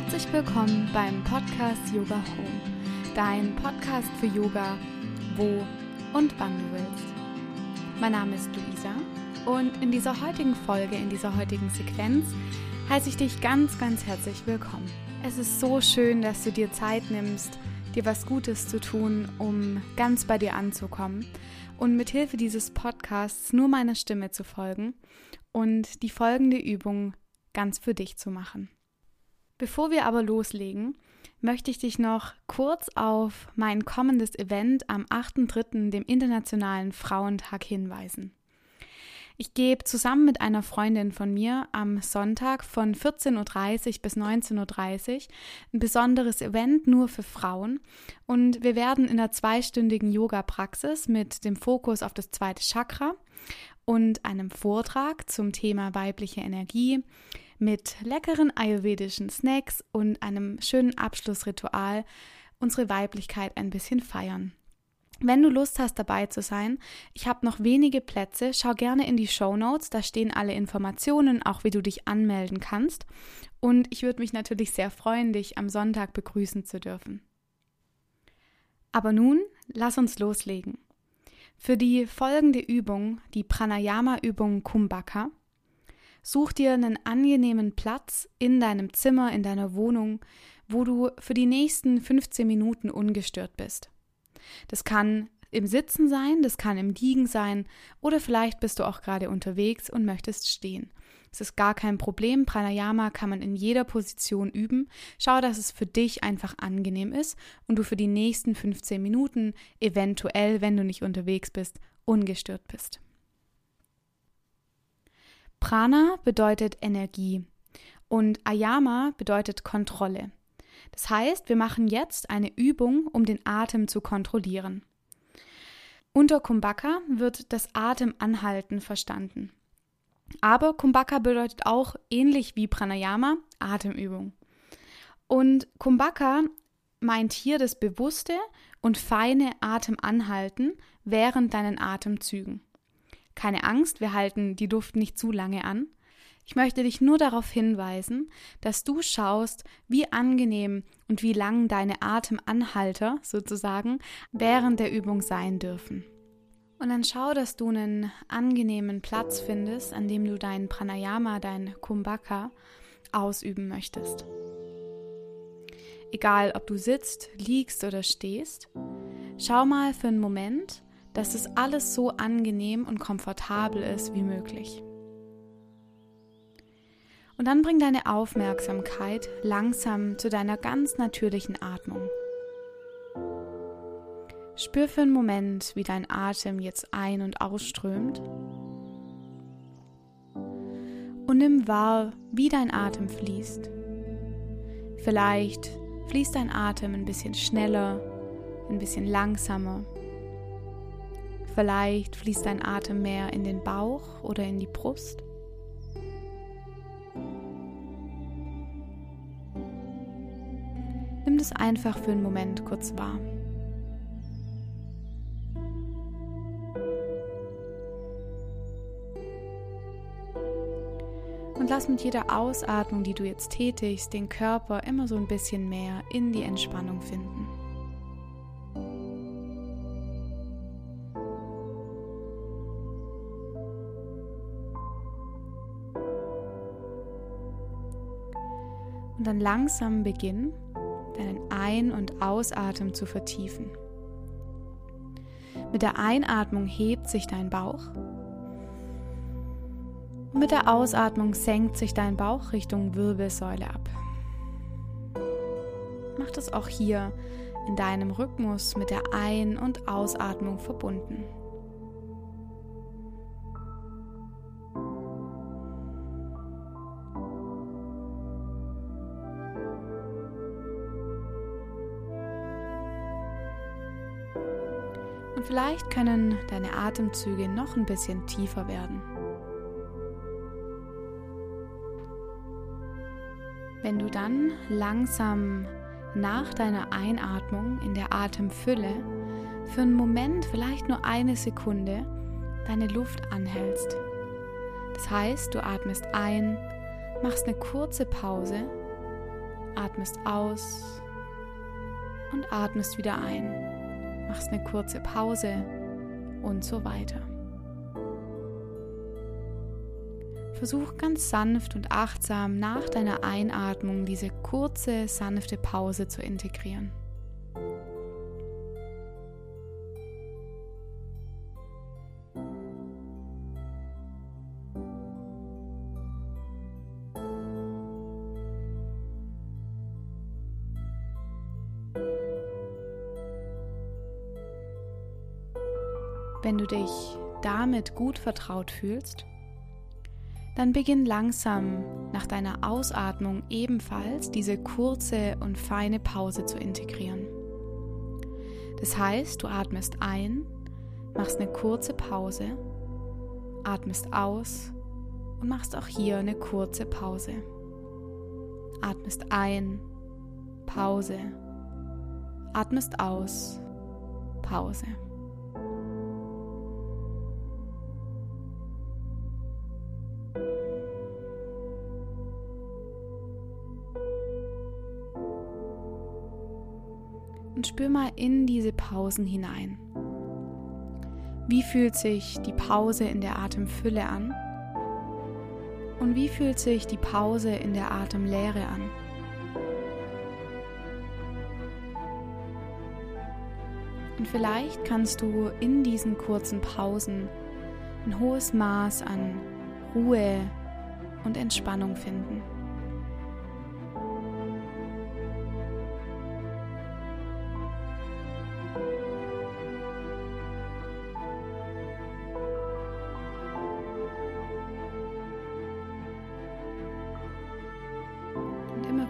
Herzlich willkommen beim Podcast Yoga Home, dein Podcast für Yoga, wo und wann du willst. Mein Name ist Luisa und in dieser heutigen Folge, in dieser heutigen Sequenz, heiße ich dich ganz, ganz herzlich willkommen. Es ist so schön, dass du dir Zeit nimmst, dir was Gutes zu tun, um ganz bei dir anzukommen und mit Hilfe dieses Podcasts nur meiner Stimme zu folgen und die folgende Übung ganz für dich zu machen. Bevor wir aber loslegen, möchte ich dich noch kurz auf mein kommendes Event am 8.3., dem Internationalen Frauentag, hinweisen. Ich gebe zusammen mit einer Freundin von mir am Sonntag von 14.30 Uhr bis 19.30 Uhr ein besonderes Event nur für Frauen und wir werden in einer zweistündigen Yoga-Praxis mit dem Fokus auf das zweite Chakra und einem Vortrag zum Thema weibliche Energie mit leckeren ayurvedischen Snacks und einem schönen Abschlussritual unsere Weiblichkeit ein bisschen feiern. Wenn du Lust hast, dabei zu sein, ich habe noch wenige Plätze. Schau gerne in die Show Notes, da stehen alle Informationen, auch wie du dich anmelden kannst. Und ich würde mich natürlich sehr freuen, dich am Sonntag begrüßen zu dürfen. Aber nun, lass uns loslegen. Für die folgende Übung, die Pranayama-Übung Kumbhaka, such dir einen angenehmen Platz in deinem Zimmer, in deiner Wohnung, wo du für die nächsten 15 Minuten ungestört bist. Das kann im Sitzen sein, das kann im Liegen sein oder vielleicht bist du auch gerade unterwegs und möchtest stehen. Es ist gar kein Problem. Pranayama kann man in jeder Position üben. Schau, dass es für dich einfach angenehm ist und du für die nächsten 15 Minuten, eventuell, wenn du nicht unterwegs bist, ungestört bist. Prana bedeutet Energie und Ayama bedeutet Kontrolle. Das heißt, wir machen jetzt eine Übung, um den Atem zu kontrollieren. Unter Kumbhaka wird das Atemanhalten verstanden. Aber Kumbhaka bedeutet auch, ähnlich wie Pranayama, Atemübung. Und Kumbhaka meint hier das bewusste und feine Atemanhalten während deinen Atemzügen. Keine Angst, wir halten die Luft nicht zu lange an. Ich möchte dich nur darauf hinweisen, dass du schaust, wie angenehm und wie lang deine Atemanhalter sozusagen während der Übung sein dürfen. Und dann schau, dass du einen angenehmen Platz findest, an dem du dein Pranayama, dein Kumbhaka ausüben möchtest. Egal, ob du sitzt, liegst oder stehst, schau mal für einen Moment, dass es alles so angenehm und komfortabel ist wie möglich. Und dann bring deine Aufmerksamkeit langsam zu deiner ganz natürlichen Atmung. Spür für einen Moment, wie dein Atem jetzt ein- und ausströmt. Und nimm wahr, wie dein Atem fließt. Vielleicht fließt dein Atem ein bisschen schneller, ein bisschen langsamer. Vielleicht fließt dein Atem mehr in den Bauch oder in die Brust. Nimm das einfach für einen Moment kurz wahr. Und lass mit jeder Ausatmung, die du jetzt tätigst, den Körper immer so ein bisschen mehr in die Entspannung finden. Und dann langsam beginnen, deinen Ein- und Ausatmen zu vertiefen. Mit der Einatmung hebt sich dein Bauch. Und mit der Ausatmung senkt sich dein Bauch Richtung Wirbelsäule ab. Mach das auch hier in deinem Rhythmus mit der Ein- und Ausatmung verbunden. Und vielleicht können deine Atemzüge noch ein bisschen tiefer werden. Wenn du dann langsam nach deiner Einatmung in der Atemfülle für einen Moment, vielleicht nur eine Sekunde, deine Luft anhältst. Das heißt, du atmest ein, machst eine kurze Pause, atmest aus und atmest wieder ein. Machst eine kurze Pause und so weiter. Versuch ganz sanft und achtsam nach deiner Einatmung diese kurze, sanfte Pause zu integrieren. Wenn du dich damit gut vertraut fühlst, dann beginn langsam nach deiner Ausatmung ebenfalls diese kurze und feine Pause zu integrieren. Das heißt, du atmest ein, machst eine kurze Pause, atmest aus und machst auch hier eine kurze Pause. Atmest ein, Pause, atmest aus, Pause. Und spür mal in diese Pausen hinein. Wie fühlt sich die Pause in der Atemfülle an? Und wie fühlt sich die Pause in der Atemlehre an? Und vielleicht kannst du in diesen kurzen Pausen ein hohes Maß an Ruhe und Entspannung finden.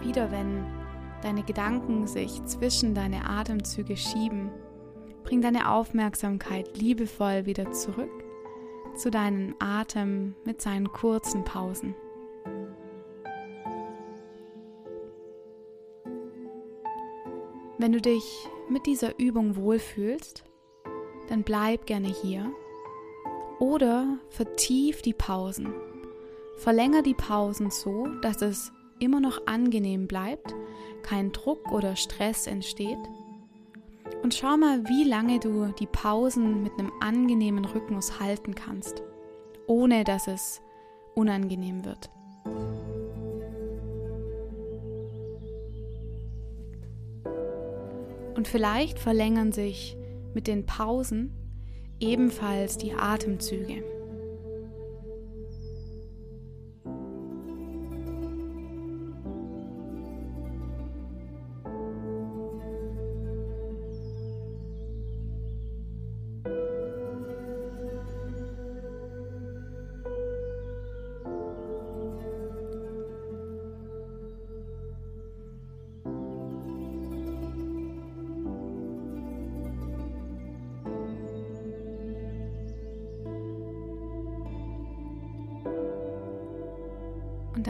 wieder, wenn deine Gedanken sich zwischen deine Atemzüge schieben, bring deine Aufmerksamkeit liebevoll wieder zurück zu deinem Atem mit seinen kurzen Pausen. Wenn du dich mit dieser Übung wohlfühlst, dann bleib gerne hier oder vertief die Pausen. Verlänger die Pausen so, dass es immer noch angenehm bleibt, kein Druck oder Stress entsteht. Und schau mal, wie lange du die Pausen mit einem angenehmen Rhythmus halten kannst, ohne dass es unangenehm wird. Und vielleicht verlängern sich mit den Pausen ebenfalls die Atemzüge.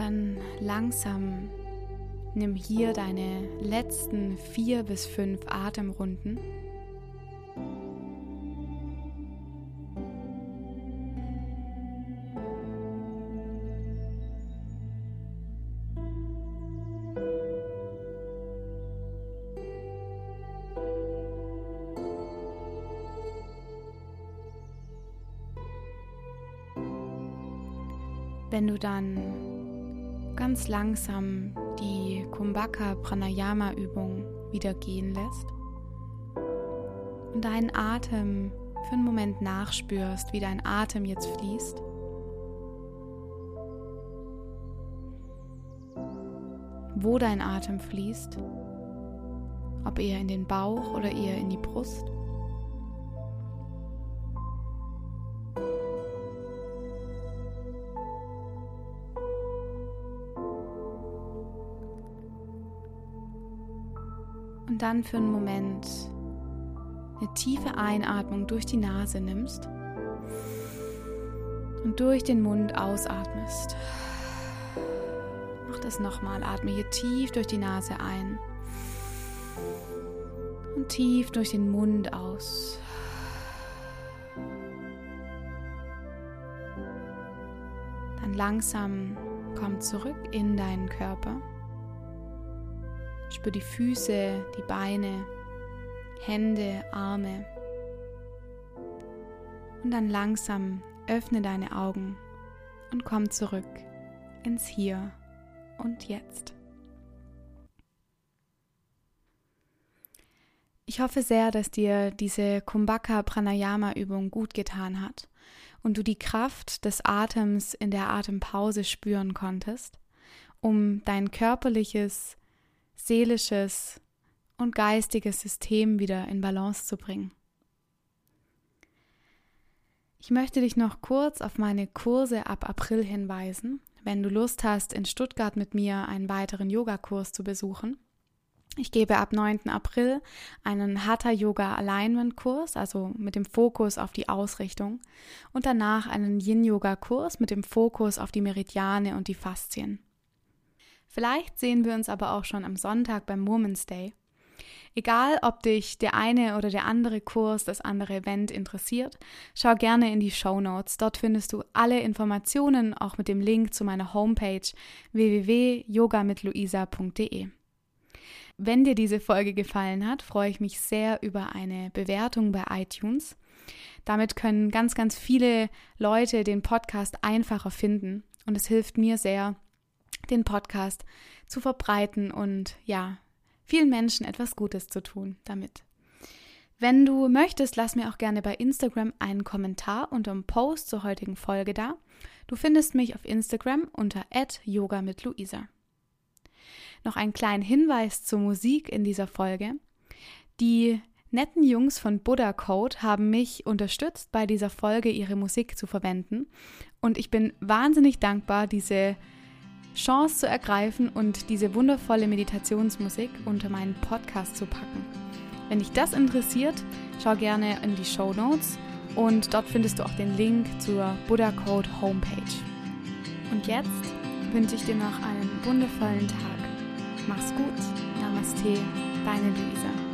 Dann langsam nimm hier deine letzten vier bis fünf Atemrunden. Wenn du dann ganz langsam die Kumbhaka Pranayama Übung wieder gehen lässt und deinen Atem für einen Moment nachspürst, wie dein Atem jetzt fließt. Wo dein Atem fließt, ob eher in den Bauch oder eher in die Brust. Dann für einen Moment eine tiefe Einatmung durch die Nase nimmst und durch den Mund ausatmest. Mach das nochmal. Atme hier tief durch die Nase ein und tief durch den Mund aus. Dann langsam komm zurück in deinen Körper. Spür die Füße, die Beine, Hände, Arme. Und dann langsam öffne deine Augen und komm zurück ins Hier und Jetzt. Ich hoffe sehr, dass dir diese Kumbhaka Pranayama Übung gut getan hat und du die Kraft des Atems in der Atempause spüren konntest, um dein körperliches, seelisches und geistiges System wieder in Balance zu bringen. Ich möchte dich noch kurz auf meine Kurse ab April hinweisen, wenn du Lust hast, in Stuttgart mit mir einen weiteren Yogakurs zu besuchen. Ich gebe ab 9. April einen Hatha Yoga Alignment Kurs, also mit dem Fokus auf die Ausrichtung, und danach einen Yin Yoga Kurs mit dem Fokus auf die Meridiane und die Faszien. Vielleicht sehen wir uns aber auch schon am Sonntag beim Women's Day. Egal, ob dich der eine oder der andere Kurs, das andere Event interessiert, schau gerne in die Show Notes. Dort findest du alle Informationen, auch mit dem Link zu meiner Homepage www.yogamitluisa.de. Wenn dir diese Folge gefallen hat, freue ich mich sehr über eine Bewertung bei iTunes. Damit können ganz, ganz viele Leute den Podcast einfacher finden und es hilft mir sehr, den Podcast zu verbreiten und ja, vielen Menschen etwas Gutes zu tun damit. Wenn du möchtest, lass mir auch gerne bei Instagram einen Kommentar unter dem Post zur heutigen Folge da. Du findest mich auf Instagram unter yoga mit Luisa. Noch einen kleinen Hinweis zur Musik in dieser Folge. Die netten Jungs von Buddha Code haben mich unterstützt, bei dieser Folge ihre Musik zu verwenden. Und ich bin wahnsinnig dankbar, diese Chance zu ergreifen und diese wundervolle Meditationsmusik unter meinen Podcast zu packen. Wenn dich das interessiert, schau gerne in die Show Notes und dort findest du auch den Link zur Buddha Code Homepage. Und jetzt wünsche ich dir noch einen wundervollen Tag. Mach's gut. Namaste, deine Luisa.